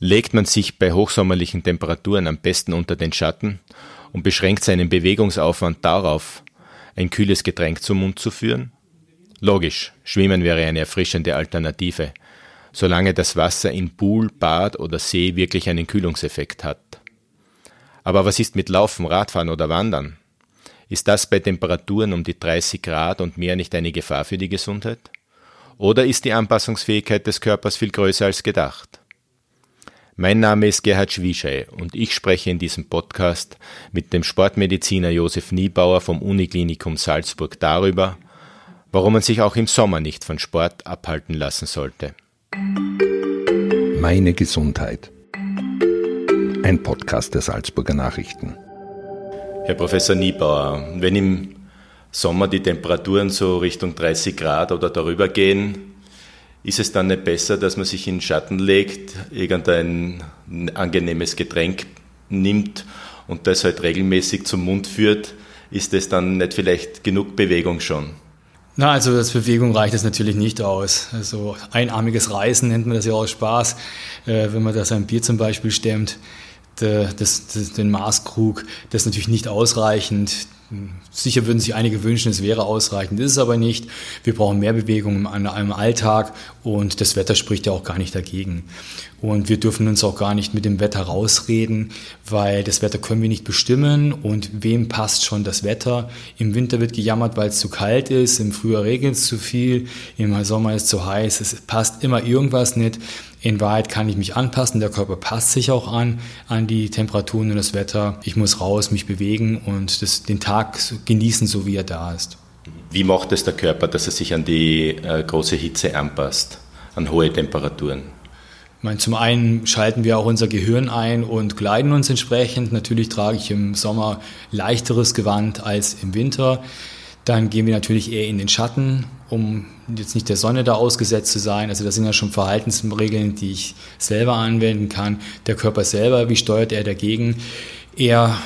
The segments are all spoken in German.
legt man sich bei hochsommerlichen Temperaturen am besten unter den Schatten und beschränkt seinen Bewegungsaufwand darauf, ein kühles Getränk zum Mund zu führen? Logisch, Schwimmen wäre eine erfrischende Alternative, solange das Wasser in Pool, Bad oder See wirklich einen Kühlungseffekt hat. Aber was ist mit Laufen, Radfahren oder Wandern? Ist das bei Temperaturen um die 30 Grad und mehr nicht eine Gefahr für die Gesundheit? Oder ist die Anpassungsfähigkeit des Körpers viel größer als gedacht? Mein Name ist Gerhard Schwischei und ich spreche in diesem Podcast mit dem Sportmediziner Josef Niebauer vom Uniklinikum Salzburg darüber, warum man sich auch im Sommer nicht von Sport abhalten lassen sollte. Meine Gesundheit. Ein Podcast der Salzburger Nachrichten. Herr Professor Niebauer, wenn im Sommer die Temperaturen so Richtung 30 Grad oder darüber gehen, ist es dann nicht besser, dass man sich in den Schatten legt, irgendein angenehmes Getränk nimmt und das halt regelmäßig zum Mund führt? Ist es dann nicht vielleicht genug Bewegung schon? Na, also als Bewegung reicht es natürlich nicht aus. Also einarmiges Reisen nennt man das ja aus Spaß, äh, wenn man da sein Bier zum Beispiel stemmt. Das, das, den Maßkrug, das ist natürlich nicht ausreichend. Sicher würden sich einige wünschen, es wäre ausreichend, ist es aber nicht. Wir brauchen mehr Bewegung in einem Alltag und das Wetter spricht ja auch gar nicht dagegen. Und wir dürfen uns auch gar nicht mit dem Wetter rausreden, weil das Wetter können wir nicht bestimmen und wem passt schon das Wetter. Im Winter wird gejammert, weil es zu kalt ist, im Frühjahr regnet es zu viel, im Sommer ist es zu heiß, es passt immer irgendwas nicht. In Wahrheit kann ich mich anpassen, der Körper passt sich auch an, an die Temperaturen und das Wetter. Ich muss raus, mich bewegen und das, den Tag genießen, so wie er da ist. Wie macht es der Körper, dass er sich an die äh, große Hitze anpasst, an hohe Temperaturen? Ich meine, zum einen schalten wir auch unser Gehirn ein und kleiden uns entsprechend. Natürlich trage ich im Sommer leichteres Gewand als im Winter. Dann gehen wir natürlich eher in den Schatten, um jetzt nicht der Sonne da ausgesetzt zu sein. Also das sind ja schon Verhaltensregeln, die ich selber anwenden kann. Der Körper selber, wie steuert er dagegen? Er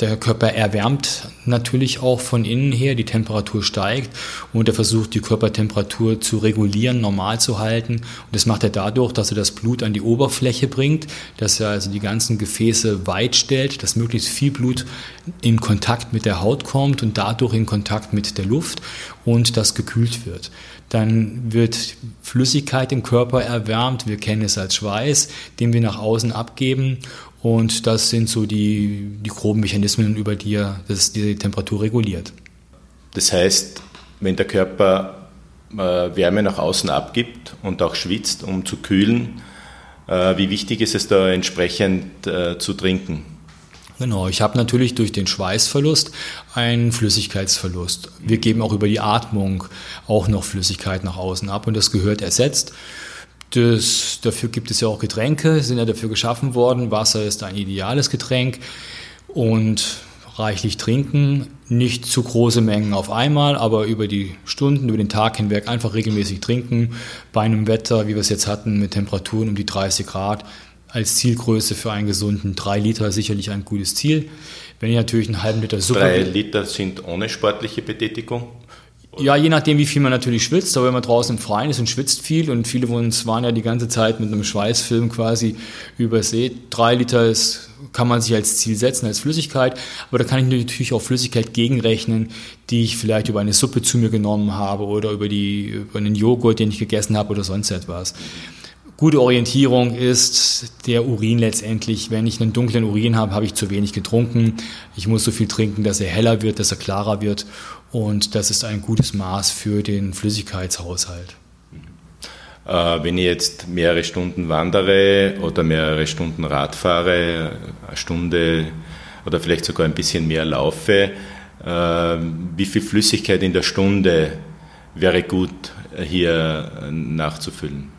der Körper erwärmt natürlich auch von innen her, die Temperatur steigt und er versucht die Körpertemperatur zu regulieren, normal zu halten. Und das macht er dadurch, dass er das Blut an die Oberfläche bringt, dass er also die ganzen Gefäße weit stellt, dass möglichst viel Blut in Kontakt mit der Haut kommt und dadurch in Kontakt mit der Luft und das gekühlt wird. Dann wird Flüssigkeit im Körper erwärmt, wir kennen es als Schweiß, den wir nach außen abgeben und das sind so die, die groben Mechanismen, über die er das, die Temperatur reguliert. Das heißt, wenn der Körper äh, Wärme nach außen abgibt und auch schwitzt, um zu kühlen, äh, wie wichtig ist es da entsprechend äh, zu trinken? Genau, ich habe natürlich durch den Schweißverlust einen Flüssigkeitsverlust. Wir geben auch über die Atmung auch noch Flüssigkeit nach außen ab und das gehört ersetzt. Das, dafür gibt es ja auch Getränke, sind ja dafür geschaffen worden. Wasser ist ein ideales Getränk und reichlich trinken, nicht zu große Mengen auf einmal, aber über die Stunden, über den Tag hinweg einfach regelmäßig trinken. Bei einem Wetter, wie wir es jetzt hatten, mit Temperaturen um die 30 Grad, als Zielgröße für einen gesunden 3 Liter sicherlich ein gutes Ziel. Wenn ich natürlich einen halben Liter Suppe... 3 Liter sind ohne sportliche Betätigung? Ja, je nachdem, wie viel man natürlich schwitzt, aber wenn man draußen im Freien ist und schwitzt viel und viele von uns waren ja die ganze Zeit mit einem Schweißfilm quasi übersät, drei Liter ist, kann man sich als Ziel setzen, als Flüssigkeit, aber da kann ich natürlich auch Flüssigkeit gegenrechnen, die ich vielleicht über eine Suppe zu mir genommen habe oder über, die, über einen Joghurt, den ich gegessen habe oder sonst etwas. Gute Orientierung ist der Urin letztendlich. Wenn ich einen dunklen Urin habe, habe ich zu wenig getrunken. Ich muss so viel trinken, dass er heller wird, dass er klarer wird. Und das ist ein gutes Maß für den Flüssigkeitshaushalt. Äh, wenn ich jetzt mehrere Stunden wandere oder mehrere Stunden Rad fahre, eine Stunde oder vielleicht sogar ein bisschen mehr laufe, äh, wie viel Flüssigkeit in der Stunde wäre gut hier nachzufüllen?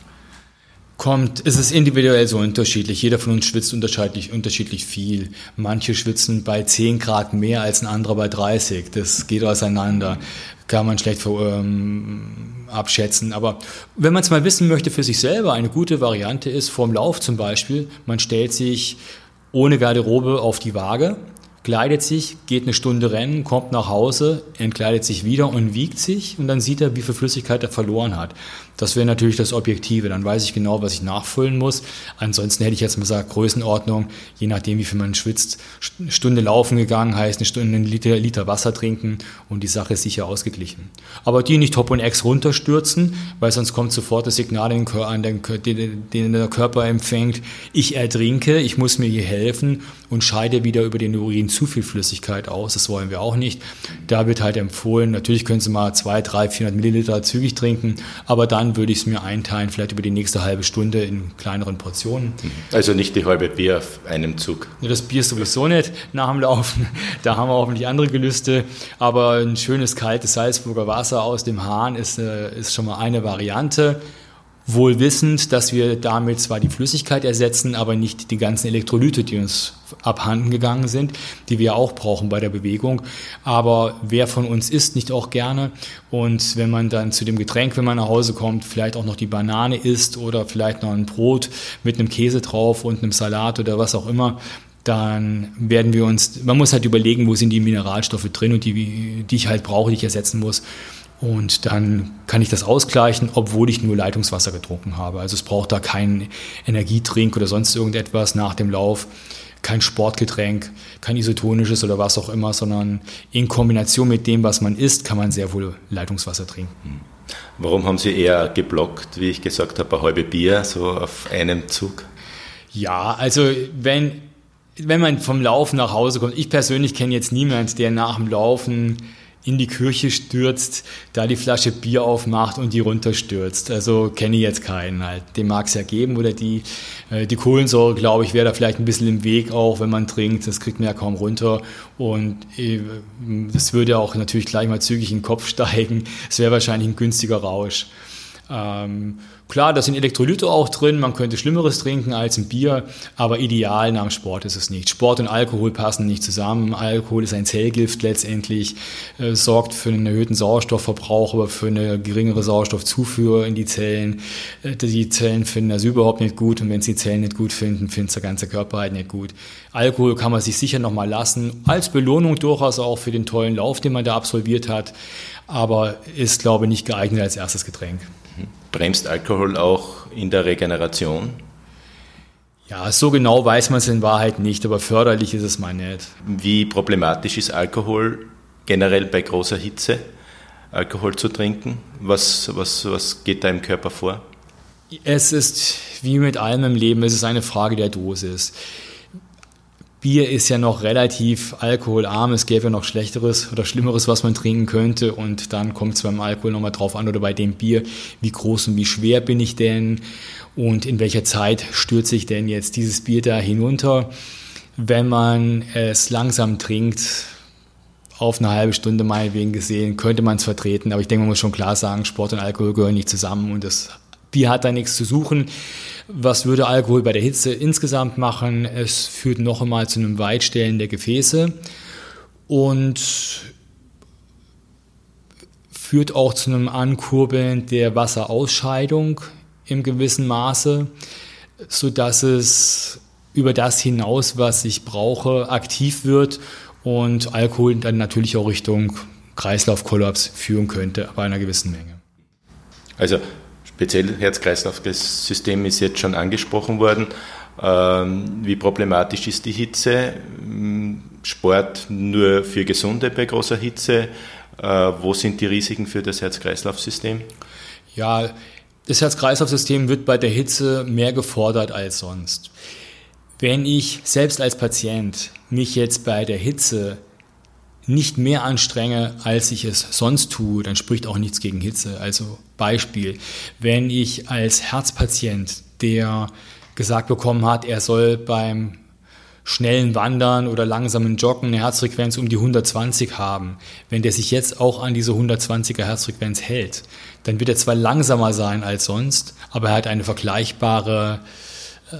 Kommt, ist es individuell so unterschiedlich. Jeder von uns schwitzt unterschiedlich, unterschiedlich viel. Manche schwitzen bei 10 Grad mehr als ein anderer bei 30. Das geht auseinander. Kann man schlecht ähm, abschätzen. Aber wenn man es mal wissen möchte für sich selber, eine gute Variante ist, vorm Lauf zum Beispiel, man stellt sich ohne Garderobe auf die Waage kleidet sich, geht eine Stunde rennen, kommt nach Hause, entkleidet sich wieder und wiegt sich und dann sieht er, wie viel Flüssigkeit er verloren hat. Das wäre natürlich das Objektive. Dann weiß ich genau, was ich nachfüllen muss. Ansonsten hätte ich jetzt mal gesagt, Größenordnung, je nachdem, wie viel man schwitzt. Eine Stunde laufen gegangen heißt eine Stunde einen Liter, Liter Wasser trinken und die Sache ist sicher ausgeglichen. Aber die nicht Top und Ex runterstürzen, weil sonst kommt sofort das Signal den, den, den der Körper empfängt, ich ertrinke, ich muss mir hier helfen und scheide wieder über den Urin zu viel Flüssigkeit aus. Das wollen wir auch nicht. Da wird halt empfohlen, natürlich können Sie mal zwei, drei, 400 Milliliter zügig trinken, aber dann würde ich es mir einteilen, vielleicht über die nächste halbe Stunde in kleineren Portionen. Also nicht die halbe Bier auf einem Zug. Das Bier sowieso nicht nach dem Laufen. Da haben wir hoffentlich andere Gelüste. Aber ein schönes kaltes Salzburger Wasser aus dem Hahn ist, äh, ist schon mal eine Variante wohl wissend, dass wir damit zwar die Flüssigkeit ersetzen, aber nicht die ganzen Elektrolyte, die uns abhanden gegangen sind, die wir auch brauchen bei der Bewegung. Aber wer von uns isst nicht auch gerne? Und wenn man dann zu dem Getränk, wenn man nach Hause kommt, vielleicht auch noch die Banane isst oder vielleicht noch ein Brot mit einem Käse drauf und einem Salat oder was auch immer, dann werden wir uns, man muss halt überlegen, wo sind die Mineralstoffe drin und die, die ich halt brauche, die ich ersetzen muss. Und dann kann ich das ausgleichen, obwohl ich nur Leitungswasser getrunken habe. Also es braucht da keinen Energietrink oder sonst irgendetwas nach dem Lauf, kein Sportgetränk, kein isotonisches oder was auch immer, sondern in Kombination mit dem, was man isst, kann man sehr wohl Leitungswasser trinken. Hm. Warum haben Sie eher geblockt, wie ich gesagt habe, ein halbe Bier so auf einem Zug? Ja, also wenn, wenn man vom Laufen nach Hause kommt, ich persönlich kenne jetzt niemanden, der nach dem Laufen in die Kirche stürzt, da die Flasche Bier aufmacht und die runterstürzt. Also kenne ich jetzt keinen halt. Den mag es ja geben oder die, äh, die Kohlensäure, glaube ich, wäre da vielleicht ein bisschen im Weg auch, wenn man trinkt. Das kriegt man ja kaum runter. Und äh, das würde auch natürlich gleich mal zügig in den Kopf steigen. Es wäre wahrscheinlich ein günstiger Rausch. Ähm, klar, da sind Elektrolyte auch drin, man könnte Schlimmeres trinken als ein Bier, aber ideal nach dem Sport ist es nicht. Sport und Alkohol passen nicht zusammen. Alkohol ist ein Zellgift letztendlich, äh, sorgt für einen erhöhten Sauerstoffverbrauch, aber für eine geringere Sauerstoffzufuhr in die Zellen. Äh, die Zellen finden das überhaupt nicht gut und wenn sie die Zellen nicht gut finden, findet der ganze Körper halt nicht gut. Alkohol kann man sich sicher nochmal lassen, als Belohnung durchaus auch für den tollen Lauf, den man da absolviert hat, aber ist, glaube ich, nicht geeignet als erstes Getränk. Bremst Alkohol auch in der Regeneration? Ja, so genau weiß man es in Wahrheit nicht, aber förderlich ist es mal nicht. Wie problematisch ist Alkohol generell bei großer Hitze, Alkohol zu trinken? Was, was, was geht da im Körper vor? Es ist wie mit allem im Leben, es ist eine Frage der Dosis. Bier ist ja noch relativ alkoholarm. Es gäbe ja noch Schlechteres oder Schlimmeres, was man trinken könnte. Und dann kommt es beim Alkohol nochmal drauf an oder bei dem Bier, wie groß und wie schwer bin ich denn und in welcher Zeit stürze ich denn jetzt dieses Bier da hinunter. Wenn man es langsam trinkt, auf eine halbe Stunde meinetwegen gesehen, könnte man es vertreten. Aber ich denke, man muss schon klar sagen, Sport und Alkohol gehören nicht zusammen und das Bier hat da nichts zu suchen. Was würde Alkohol bei der Hitze insgesamt machen? Es führt noch einmal zu einem Weitstellen der Gefäße und führt auch zu einem Ankurbeln der Wasserausscheidung im gewissen Maße, sodass es über das hinaus, was ich brauche, aktiv wird und Alkohol dann natürlich auch Richtung Kreislaufkollaps führen könnte, bei einer gewissen Menge. Also speziell Herz-Kreislauf-System ist jetzt schon angesprochen worden. Ähm, wie problematisch ist die Hitze? Sport nur für Gesunde bei großer Hitze? Äh, wo sind die Risiken für das Herz-Kreislauf-System? Ja, das Herz-Kreislauf-System wird bei der Hitze mehr gefordert als sonst. Wenn ich selbst als Patient mich jetzt bei der Hitze nicht mehr anstrenge, als ich es sonst tue, dann spricht auch nichts gegen Hitze. Also Beispiel, wenn ich als Herzpatient, der gesagt bekommen hat, er soll beim schnellen Wandern oder langsamen Joggen eine Herzfrequenz um die 120 haben, wenn der sich jetzt auch an diese 120er Herzfrequenz hält, dann wird er zwar langsamer sein als sonst, aber er hat eine vergleichbare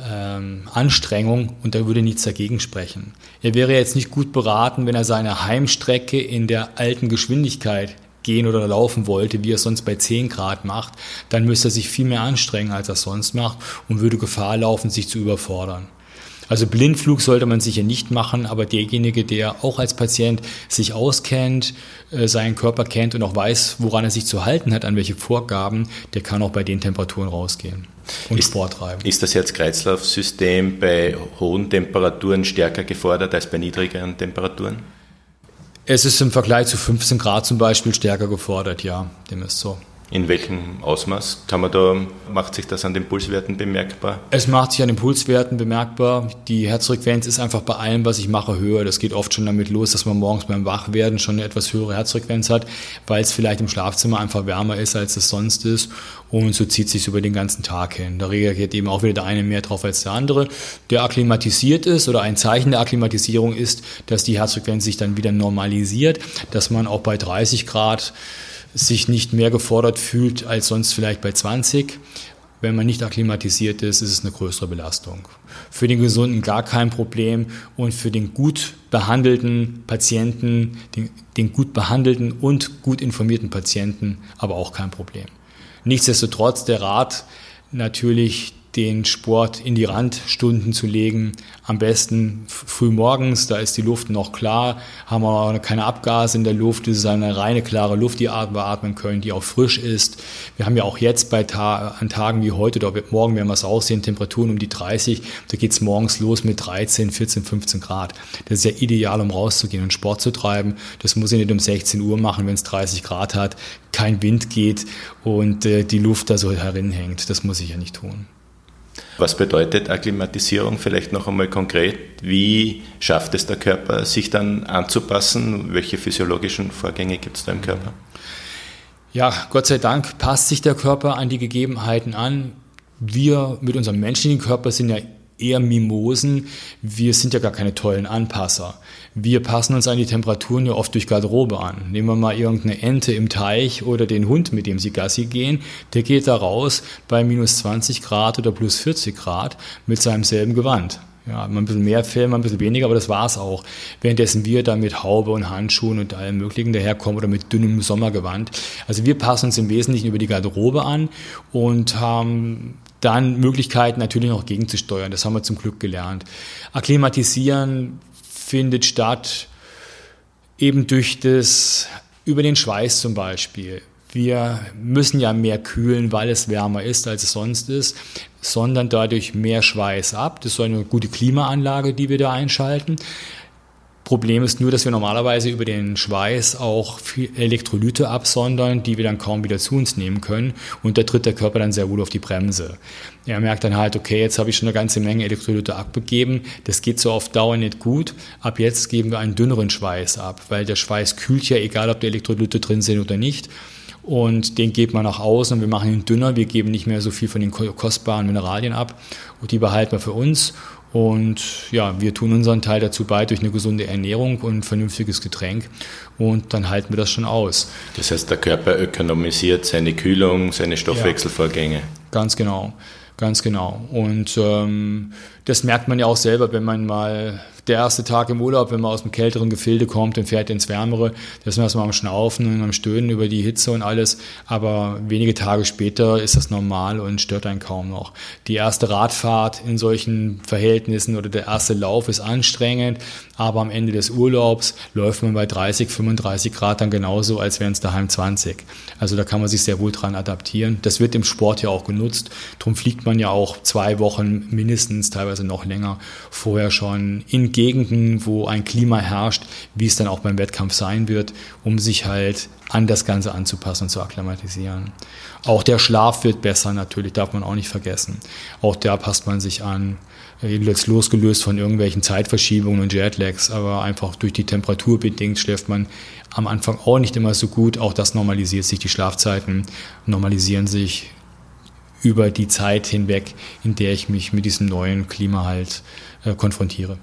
ähm, Anstrengung und da würde nichts dagegen sprechen. Er wäre jetzt nicht gut beraten, wenn er seine Heimstrecke in der alten Geschwindigkeit gehen oder laufen wollte, wie er es sonst bei 10 Grad macht, dann müsste er sich viel mehr anstrengen, als er sonst macht und würde Gefahr laufen, sich zu überfordern. Also Blindflug sollte man sicher nicht machen, aber derjenige, der auch als Patient sich auskennt, äh, seinen Körper kennt und auch weiß, woran er sich zu halten hat, an welche Vorgaben, der kann auch bei den Temperaturen rausgehen und ist, Sport treiben. Ist das Herz-Kreislauf-System bei hohen Temperaturen stärker gefordert als bei niedrigeren Temperaturen? Es ist im Vergleich zu 15 Grad zum Beispiel stärker gefordert, ja, dem ist so. In welchem Ausmaß kann man da, macht sich das an den Pulswerten bemerkbar? Es macht sich an den Pulswerten bemerkbar. Die Herzfrequenz ist einfach bei allem, was ich mache, höher. Das geht oft schon damit los, dass man morgens beim Wachwerden schon eine etwas höhere Herzfrequenz hat, weil es vielleicht im Schlafzimmer einfach wärmer ist, als es sonst ist. Und so zieht sich über den ganzen Tag hin. Da reagiert eben auch wieder der eine mehr drauf als der andere. Der akklimatisiert ist oder ein Zeichen der Akklimatisierung ist, dass die Herzfrequenz sich dann wieder normalisiert, dass man auch bei 30 Grad sich nicht mehr gefordert fühlt als sonst vielleicht bei 20. Wenn man nicht akklimatisiert ist, ist es eine größere Belastung. Für den Gesunden gar kein Problem und für den gut behandelten Patienten, den, den gut behandelten und gut informierten Patienten aber auch kein Problem. Nichtsdestotrotz der Rat natürlich den Sport in die Randstunden zu legen. Am besten früh morgens, da ist die Luft noch klar, haben wir keine Abgase in der Luft, es ist eine reine, klare Luft, die wir atmen können, die auch frisch ist. Wir haben ja auch jetzt bei Ta an Tagen wie heute oder morgen werden wir es aussehen, Temperaturen um die 30, da geht es morgens los mit 13, 14, 15 Grad. Das ist ja ideal, um rauszugehen und Sport zu treiben. Das muss ich nicht um 16 Uhr machen, wenn es 30 Grad hat, kein Wind geht und äh, die Luft da so herinhängt. Das muss ich ja nicht tun. Was bedeutet Akklimatisierung vielleicht noch einmal konkret? Wie schafft es der Körper, sich dann anzupassen? Welche physiologischen Vorgänge gibt es da im Körper? Ja, Gott sei Dank passt sich der Körper an die Gegebenheiten an. Wir mit unserem menschlichen Körper sind ja eher Mimosen. Wir sind ja gar keine tollen Anpasser. Wir passen uns an die Temperaturen ja oft durch Garderobe an. Nehmen wir mal irgendeine Ente im Teich oder den Hund, mit dem sie Gassi gehen. Der geht da raus bei minus 20 Grad oder plus 40 Grad mit seinem selben Gewand. Ja, mal ein bisschen mehr mal ein bisschen weniger, aber das war es auch. Währenddessen wir da mit Haube und Handschuhen und allem Möglichen daherkommen oder mit dünnem Sommergewand. Also wir passen uns im Wesentlichen über die Garderobe an und haben dann Möglichkeiten natürlich noch gegenzusteuern. Das haben wir zum Glück gelernt. Akklimatisieren findet statt eben durch das, über den Schweiß zum Beispiel. Wir müssen ja mehr kühlen, weil es wärmer ist, als es sonst ist, sondern dadurch mehr Schweiß ab. Das ist eine gute Klimaanlage, die wir da einschalten. Problem ist nur, dass wir normalerweise über den Schweiß auch Elektrolyte absondern, die wir dann kaum wieder zu uns nehmen können. Und da tritt der Körper dann sehr wohl auf die Bremse. Er merkt dann halt, okay, jetzt habe ich schon eine ganze Menge Elektrolyte abgegeben. Das geht so auf Dauer nicht gut. Ab jetzt geben wir einen dünneren Schweiß ab, weil der Schweiß kühlt ja, egal ob die Elektrolyte drin sind oder nicht. Und den geht man nach außen und wir machen ihn dünner. Wir geben nicht mehr so viel von den kostbaren Mineralien ab. Und die behalten wir für uns. Und ja, wir tun unseren Teil dazu bei durch eine gesunde Ernährung und ein vernünftiges Getränk. Und dann halten wir das schon aus. Das heißt, der Körper ökonomisiert seine Kühlung, seine Stoffwechselvorgänge. Ja, ganz genau. Ganz genau. Und ähm, das merkt man ja auch selber, wenn man mal der erste Tag im Urlaub, wenn man aus dem kälteren Gefilde kommt und fährt ins Wärmere, da ist man erstmal am Schnaufen und am Stöhnen über die Hitze und alles. Aber wenige Tage später ist das normal und stört einen kaum noch. Die erste Radfahrt in solchen Verhältnissen oder der erste Lauf ist anstrengend, aber am Ende des Urlaubs läuft man bei 30, 35 Grad dann genauso, als wären es daheim 20. Also da kann man sich sehr wohl dran adaptieren. Das wird im Sport ja auch genutzt. Darum fliegt man ja auch zwei Wochen mindestens, teilweise noch länger, vorher schon in Gegenden, wo ein Klima herrscht, wie es dann auch beim Wettkampf sein wird, um sich halt an das Ganze anzupassen und zu akklimatisieren. Auch der Schlaf wird besser natürlich, darf man auch nicht vergessen. Auch da passt man sich an, jetzt losgelöst von irgendwelchen Zeitverschiebungen und Jetlags, aber einfach durch die Temperatur bedingt schläft man am Anfang auch nicht immer so gut. Auch das normalisiert sich, die Schlafzeiten normalisieren sich über die Zeit hinweg, in der ich mich mit diesem neuen Klima halt äh, konfrontiere.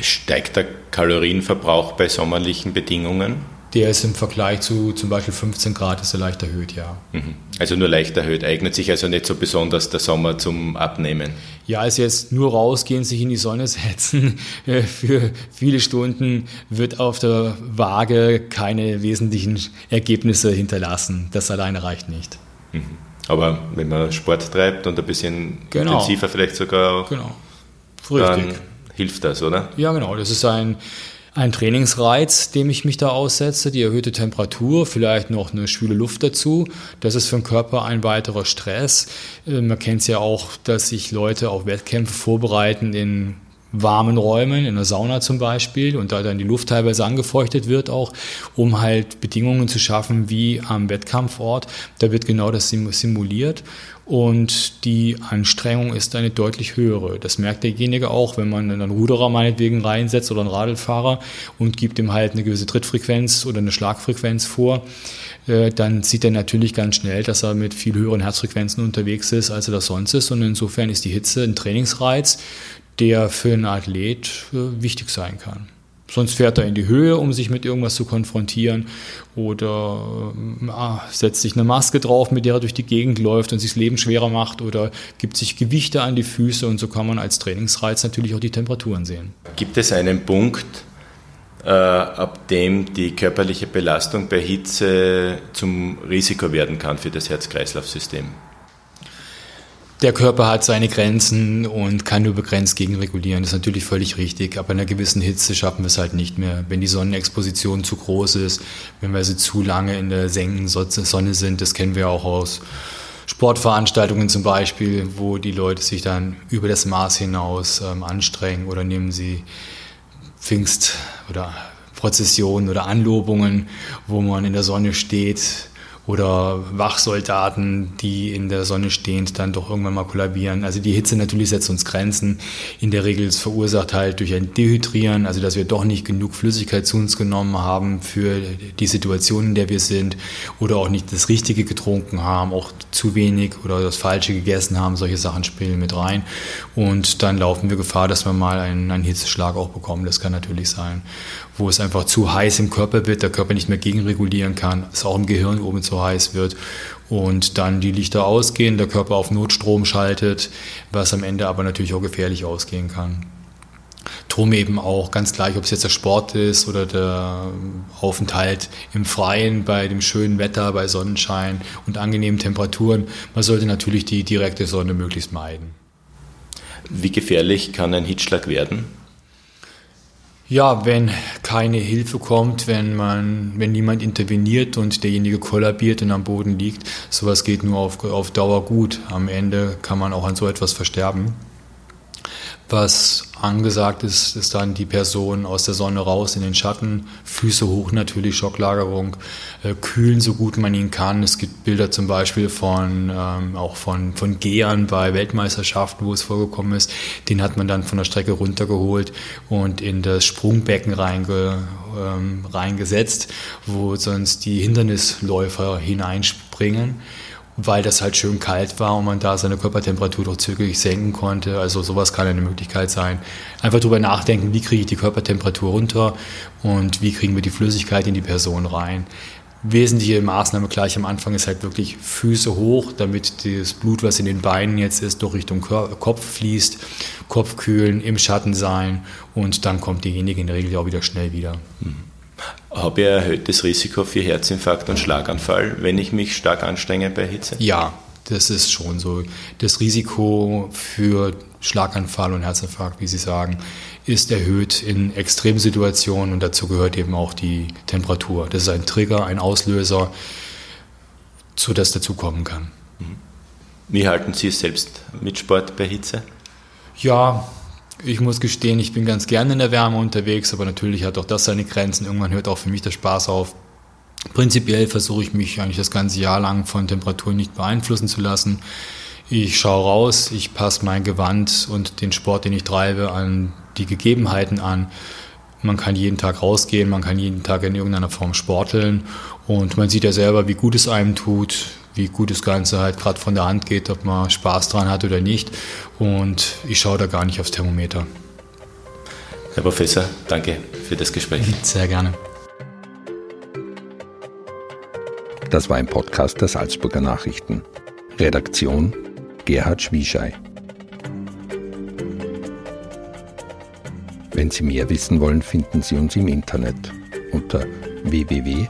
Steigt der Kalorienverbrauch bei sommerlichen Bedingungen? Der ist im Vergleich zu zum Beispiel 15 Grad ist er leicht erhöht, ja. Mhm. Also nur leicht erhöht, eignet sich also nicht so besonders der Sommer zum Abnehmen. Ja, also jetzt nur rausgehen, sich in die Sonne setzen äh, für viele Stunden wird auf der Waage keine wesentlichen Ergebnisse hinterlassen. Das alleine reicht nicht. Mhm. Aber wenn man Sport treibt und ein bisschen genau. intensiver vielleicht sogar, genau. dann hilft das, oder? Ja, genau. Das ist ein, ein Trainingsreiz, dem ich mich da aussetze, die erhöhte Temperatur, vielleicht noch eine schwüle Luft dazu. Das ist für den Körper ein weiterer Stress. Äh, man kennt es ja auch, dass sich Leute auf Wettkämpfe vorbereiten in warmen Räumen, in der Sauna zum Beispiel, und da dann die Luft teilweise angefeuchtet wird auch, um halt Bedingungen zu schaffen wie am Wettkampfort. Da wird genau das simuliert und die Anstrengung ist eine deutlich höhere. Das merkt derjenige auch, wenn man einen Ruderer meinetwegen reinsetzt oder einen Radlfahrer und gibt ihm halt eine gewisse Trittfrequenz oder eine Schlagfrequenz vor, äh, dann sieht er natürlich ganz schnell, dass er mit viel höheren Herzfrequenzen unterwegs ist, als er das sonst ist. Und insofern ist die Hitze ein Trainingsreiz, der für einen Athlet äh, wichtig sein kann. Sonst fährt er in die Höhe, um sich mit irgendwas zu konfrontieren oder äh, setzt sich eine Maske drauf, mit der er durch die Gegend läuft und sich das Leben schwerer macht oder gibt sich Gewichte an die Füße und so kann man als Trainingsreiz natürlich auch die Temperaturen sehen. Gibt es einen Punkt, äh, ab dem die körperliche Belastung bei Hitze zum Risiko werden kann für das Herz-Kreislauf-System? Der Körper hat seine Grenzen und kann nur begrenzt gegenregulieren. Das ist natürlich völlig richtig. Aber in einer gewissen Hitze schaffen wir es halt nicht mehr. Wenn die Sonnenexposition zu groß ist, wenn wir sie zu lange in der senken Sonne sind, das kennen wir auch aus Sportveranstaltungen zum Beispiel, wo die Leute sich dann über das Maß hinaus ähm, anstrengen oder nehmen sie Pfingst- oder Prozessionen oder Anlobungen, wo man in der Sonne steht, oder Wachsoldaten, die in der Sonne stehend dann doch irgendwann mal kollabieren. Also die Hitze natürlich setzt uns Grenzen. In der Regel ist verursacht halt durch ein Dehydrieren, also dass wir doch nicht genug Flüssigkeit zu uns genommen haben für die Situation, in der wir sind oder auch nicht das Richtige getrunken haben, auch zu wenig oder das Falsche gegessen haben. Solche Sachen spielen mit rein. Und dann laufen wir Gefahr, dass wir mal einen, einen Hitzeschlag auch bekommen. Das kann natürlich sein wo es einfach zu heiß im Körper wird, der Körper nicht mehr gegenregulieren kann, es auch im Gehirn oben zu heiß wird und dann die Lichter ausgehen, der Körper auf Notstrom schaltet, was am Ende aber natürlich auch gefährlich ausgehen kann. Drum eben auch ganz gleich, ob es jetzt der Sport ist oder der Aufenthalt im Freien bei dem schönen Wetter, bei Sonnenschein und angenehmen Temperaturen. Man sollte natürlich die direkte Sonne möglichst meiden. Wie gefährlich kann ein Hitzschlag werden? Ja, wenn keine Hilfe kommt, wenn man, wenn niemand interveniert und derjenige kollabiert und am Boden liegt, sowas geht nur auf, auf Dauer gut. Am Ende kann man auch an so etwas versterben. Was angesagt ist, ist dann die Person aus der Sonne raus in den Schatten, Füße hoch natürlich, Schocklagerung, äh, kühlen so gut man ihn kann. Es gibt Bilder zum Beispiel von ähm, auch von, von Gehern bei Weltmeisterschaften, wo es vorgekommen ist. Den hat man dann von der Strecke runtergeholt und in das Sprungbecken reinge, ähm, reingesetzt, wo sonst die Hindernisläufer hineinspringen weil das halt schön kalt war und man da seine Körpertemperatur doch zügig senken konnte. Also sowas kann eine Möglichkeit sein. Einfach darüber nachdenken, wie kriege ich die Körpertemperatur runter und wie kriegen wir die Flüssigkeit in die Person rein. Wesentliche Maßnahme gleich am Anfang ist halt wirklich Füße hoch, damit das Blut, was in den Beinen jetzt ist, durch Richtung Kopf fließt, Kopf kühlen, im Schatten sein und dann kommt diejenige in der Regel auch wieder schnell wieder. Mhm. Habe ich ein erhöhtes Risiko für Herzinfarkt und Schlaganfall, wenn ich mich stark anstrenge bei Hitze? Ja, das ist schon so. Das Risiko für Schlaganfall und Herzinfarkt, wie Sie sagen, ist erhöht in Extremsituationen und dazu gehört eben auch die Temperatur. Das ist ein Trigger, ein Auslöser, sodass dazu kommen kann. Mhm. Wie halten Sie es selbst mit Sport bei Hitze? Ja, ich muss gestehen, ich bin ganz gerne in der Wärme unterwegs, aber natürlich hat auch das seine Grenzen. Irgendwann hört auch für mich der Spaß auf. Prinzipiell versuche ich mich eigentlich das ganze Jahr lang von Temperaturen nicht beeinflussen zu lassen. Ich schaue raus, ich passe mein Gewand und den Sport, den ich treibe, an die Gegebenheiten an. Man kann jeden Tag rausgehen, man kann jeden Tag in irgendeiner Form sporteln und man sieht ja selber, wie gut es einem tut, wie gut das Ganze halt gerade von der Hand geht, ob man Spaß dran hat oder nicht. Und ich schaue da gar nicht aufs Thermometer. Herr Professor, danke für das Gespräch. Sehr gerne. Das war ein Podcast der Salzburger Nachrichten. Redaktion Gerhard Schwieschei. Wenn Sie mehr wissen wollen, finden Sie uns im Internet unter www.sn.at.